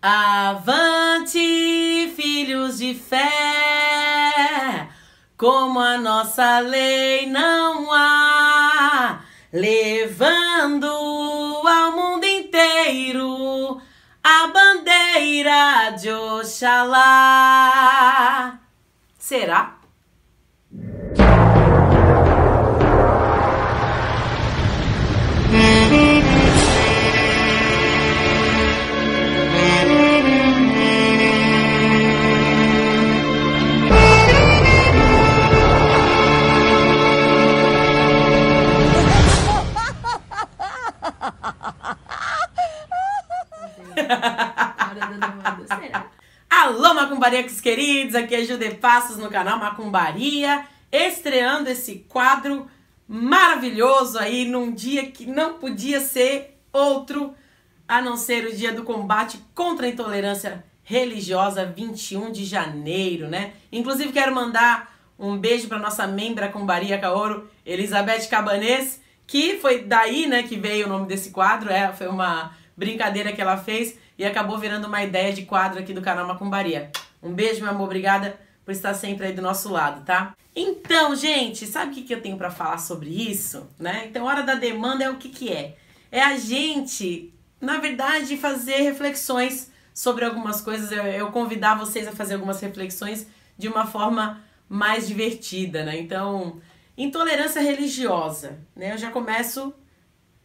Avante, filhos de fé, como a nossa lei não há, levando ao mundo inteiro a bandeira de Oxalá. Será? Alô, macumbarecos queridos, aqui é Jude Passos no canal Macumbaria, estreando esse quadro maravilhoso aí num dia que não podia ser outro a não ser o dia do combate contra a intolerância religiosa, 21 de janeiro, né? Inclusive quero mandar um beijo para nossa membra Cumbaria Caoro, Elizabeth Cabanês, que foi daí, né, que veio o nome desse quadro, é, foi uma brincadeira que ela fez e acabou virando uma ideia de quadro aqui do canal Macumbaria. Um beijo, meu amor, obrigada por estar sempre aí do nosso lado, tá? Então, gente, sabe o que, que eu tenho para falar sobre isso, né? Então, hora da demanda é o que que é? É a gente, na verdade, fazer reflexões sobre algumas coisas. Eu, eu convidar vocês a fazer algumas reflexões de uma forma mais divertida, né? Então, intolerância religiosa, né? Eu já começo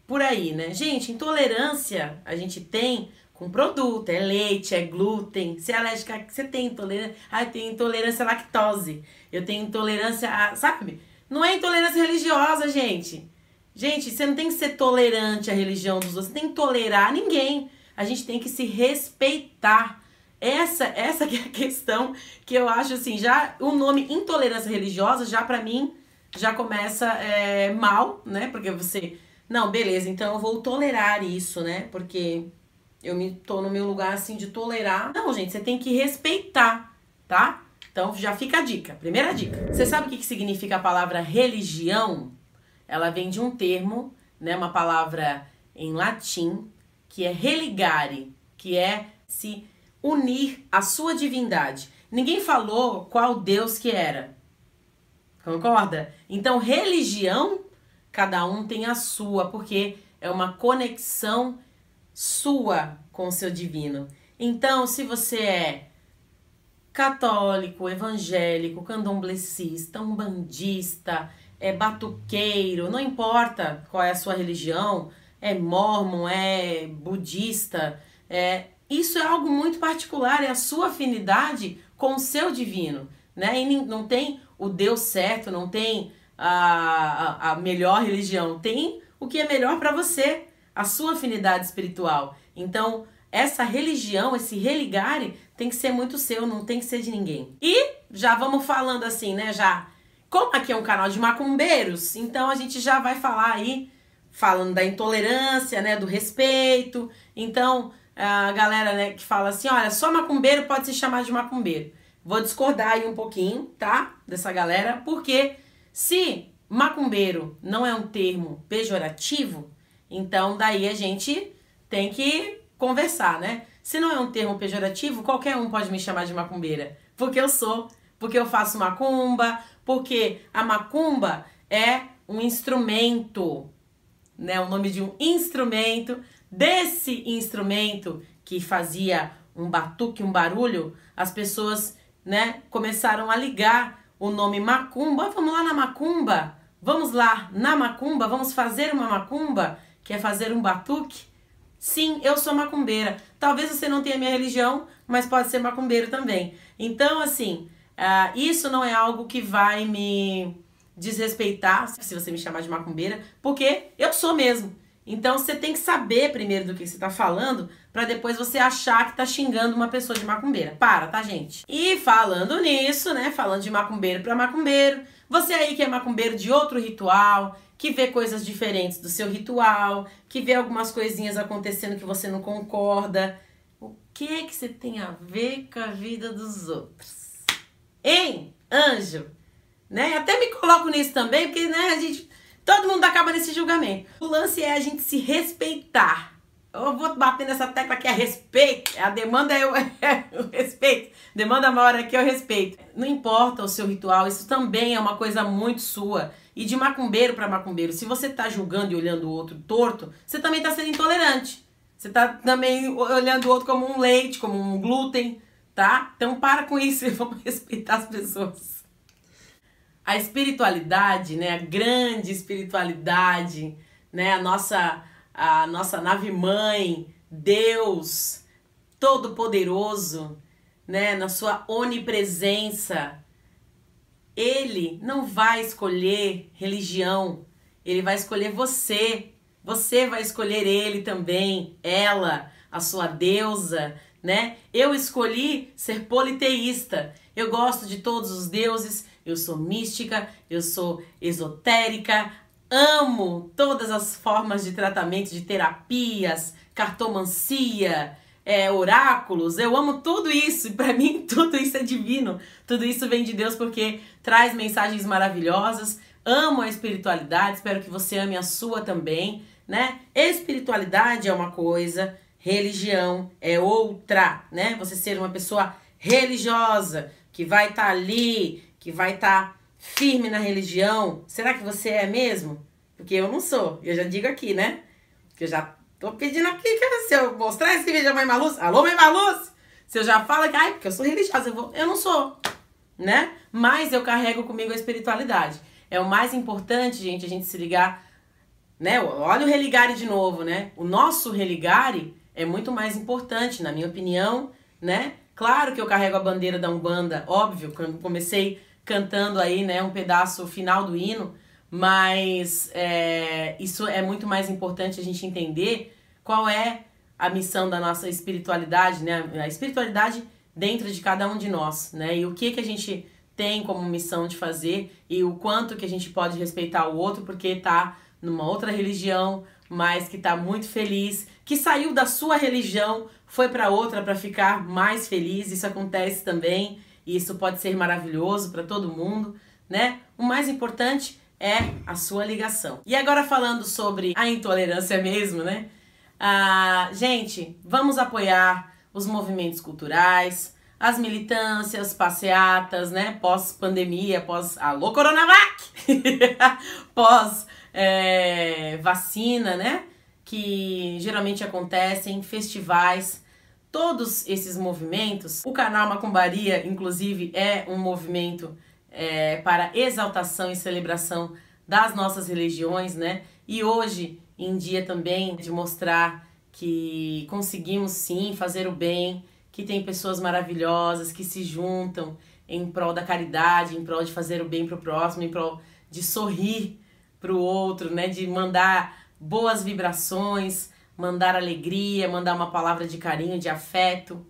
por aí, né? Gente, intolerância a gente tem com produto, é leite, é glúten. Se é alérgica, você tem intolerância. Ah, tenho intolerância à lactose. Eu tenho intolerância a. Sabe? Não é intolerância religiosa, gente. Gente, você não tem que ser tolerante à religião dos outros, você tem que tolerar ninguém. A gente tem que se respeitar. Essa, essa que é a questão que eu acho assim, já o nome intolerância religiosa já para mim já começa é, mal, né? Porque você não, beleza, então eu vou tolerar isso, né? Porque eu me tô no meu lugar assim de tolerar. Não, gente, você tem que respeitar, tá? Então já fica a dica. Primeira dica. Você sabe o que, significa a palavra religião? Ela vem de um termo, né, uma palavra em latim, que é religare, que é se unir à sua divindade. Ninguém falou qual Deus que era. Concorda? Então, religião Cada um tem a sua, porque é uma conexão sua com o seu divino. Então, se você é católico, evangélico, candomblecista, umbandista, é batuqueiro, não importa qual é a sua religião, é mormon, é budista, é isso é algo muito particular, é a sua afinidade com o seu divino, né? E não tem o Deus certo, não tem a, a, melhor religião, tem o que é melhor para você, a sua afinidade espiritual. Então, essa religião, esse religare, tem que ser muito seu, não tem que ser de ninguém. E já vamos falando assim, né? Já. Como aqui é um canal de macumbeiros, então a gente já vai falar aí, falando da intolerância, né? Do respeito. Então, a galera né, que fala assim: olha, só macumbeiro pode se chamar de macumbeiro. Vou discordar aí um pouquinho, tá? Dessa galera, porque se macumbeiro não é um termo pejorativo, então daí a gente tem que conversar, né? Se não é um termo pejorativo, qualquer um pode me chamar de macumbeira, porque eu sou, porque eu faço macumba, porque a macumba é um instrumento, né? O nome de um instrumento. Desse instrumento que fazia um batuque, um barulho, as pessoas, né, começaram a ligar o nome macumba. Vamos lá na macumba? Vamos lá na macumba? Vamos fazer uma macumba? Quer fazer um batuque? Sim, eu sou macumbeira. Talvez você não tenha minha religião, mas pode ser macumbeiro também. Então, assim, uh, isso não é algo que vai me desrespeitar se você me chamar de macumbeira, porque eu sou mesmo. Então você tem que saber primeiro do que você está falando para depois você achar que tá xingando uma pessoa de macumbeira. Para, tá, gente? E falando nisso, né? Falando de macumbeiro para macumbeiro, você aí que é macumbeiro de outro ritual, que vê coisas diferentes do seu ritual, que vê algumas coisinhas acontecendo que você não concorda, o que que você tem a ver com a vida dos outros? Hein, anjo? Né? Até me coloco nisso também, porque né, a gente Todo mundo acaba nesse julgamento. O lance é a gente se respeitar, Eu vou bater nessa tecla que é respeito. A demanda é o, é o respeito. Demanda maior aqui é o respeito. Não importa o seu ritual, isso também é uma coisa muito sua. E de macumbeiro para macumbeiro, se você tá julgando e olhando o outro torto, você também tá sendo intolerante. Você tá também olhando o outro como um leite, como um glúten, tá? Então para com isso e vamos respeitar as pessoas. A espiritualidade, né, a grande espiritualidade, né, a nossa a nossa nave mãe, Deus todo poderoso, né, na sua onipresença, ele não vai escolher religião, ele vai escolher você. Você vai escolher ele também, ela, a sua deusa, né? Eu escolhi ser politeísta. Eu gosto de todos os deuses, eu sou mística, eu sou esotérica, amo todas as formas de tratamento, de terapias, cartomancia, é, oráculos, eu amo tudo isso, e para mim tudo isso é divino, tudo isso vem de Deus porque traz mensagens maravilhosas. Amo a espiritualidade, espero que você ame a sua também, né? Espiritualidade é uma coisa, religião é outra, né? Você ser uma pessoa religiosa que vai estar tá ali, que vai estar tá firme na religião. Será que você é mesmo? Porque eu não sou. Eu já digo aqui, né? Que eu já Tô pedindo aqui que se eu mostrar esse vídeo da Mãe Maluz, alô Mãe Maluz, se eu já falo que, ai, porque eu sou religiosa, eu, vou, eu não sou, né? Mas eu carrego comigo a espiritualidade. É o mais importante, gente, a gente se ligar, né? Olha o religare de novo, né? O nosso religare é muito mais importante, na minha opinião, né? Claro que eu carrego a bandeira da Umbanda, óbvio, quando comecei cantando aí, né, um pedaço final do hino, mas é, isso é muito mais importante a gente entender qual é a missão da nossa espiritualidade, né? A espiritualidade dentro de cada um de nós, né? E o que que a gente tem como missão de fazer e o quanto que a gente pode respeitar o outro porque tá numa outra religião, mas que tá muito feliz, que saiu da sua religião, foi para outra para ficar mais feliz. Isso acontece também, e isso pode ser maravilhoso para todo mundo, né? O mais importante é a sua ligação. E agora falando sobre a intolerância mesmo, né? Ah, gente, vamos apoiar os movimentos culturais, as militâncias, passeatas, né? Pós-pandemia, pós. Alô, Coronavac! pós é, vacina, né? Que geralmente acontecem, festivais, todos esses movimentos. O canal Macumbaria, inclusive, é um movimento é, para exaltação e celebração das nossas religiões, né? E hoje em dia também de mostrar que conseguimos sim fazer o bem, que tem pessoas maravilhosas que se juntam em prol da caridade, em prol de fazer o bem para o próximo, em prol de sorrir para o outro, né? De mandar boas vibrações, mandar alegria, mandar uma palavra de carinho, de afeto,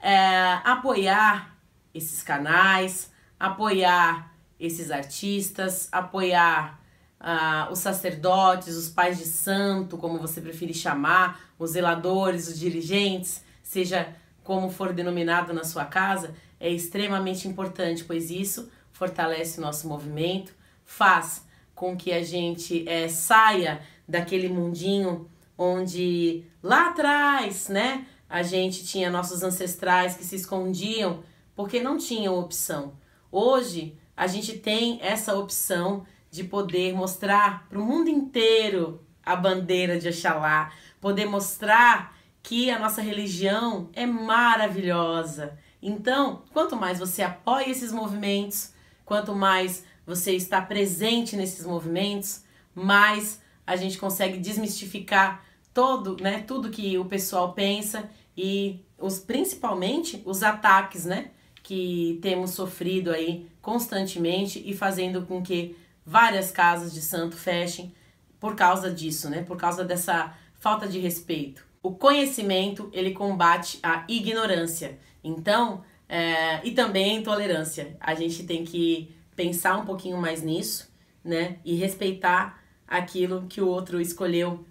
é, apoiar esses canais, apoiar esses artistas, apoiar uh, os sacerdotes, os pais de santo, como você preferir chamar, os zeladores, os dirigentes, seja como for denominado na sua casa, é extremamente importante, pois isso fortalece o nosso movimento, faz com que a gente é, saia daquele mundinho onde lá atrás, né, a gente tinha nossos ancestrais que se escondiam porque não tinham opção. Hoje a gente tem essa opção de poder mostrar para o mundo inteiro a bandeira de Oxalá, poder mostrar que a nossa religião é maravilhosa. Então, quanto mais você apoia esses movimentos, quanto mais você está presente nesses movimentos, mais a gente consegue desmistificar todo, né, tudo que o pessoal pensa e os principalmente os ataques, né, que temos sofrido aí constantemente e fazendo com que várias casas de santo fechem por causa disso, né? Por causa dessa falta de respeito. O conhecimento ele combate a ignorância. Então, é, e também a intolerância. A gente tem que pensar um pouquinho mais nisso, né? E respeitar aquilo que o outro escolheu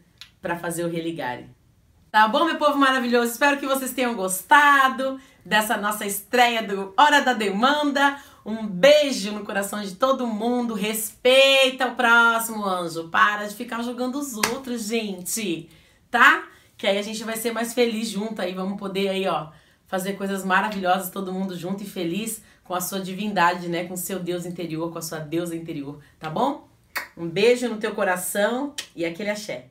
para fazer o religare. Tá bom, meu povo maravilhoso? Espero que vocês tenham gostado dessa nossa estreia do Hora da Demanda. Um beijo no coração de todo mundo. Respeita o próximo anjo. Para de ficar julgando os outros, gente. Tá? que aí a gente vai ser mais feliz junto aí, vamos poder aí, ó, fazer coisas maravilhosas todo mundo junto e feliz com a sua divindade, né, com o seu Deus interior, com a sua deusa interior, tá bom? Um beijo no teu coração e aquele axé.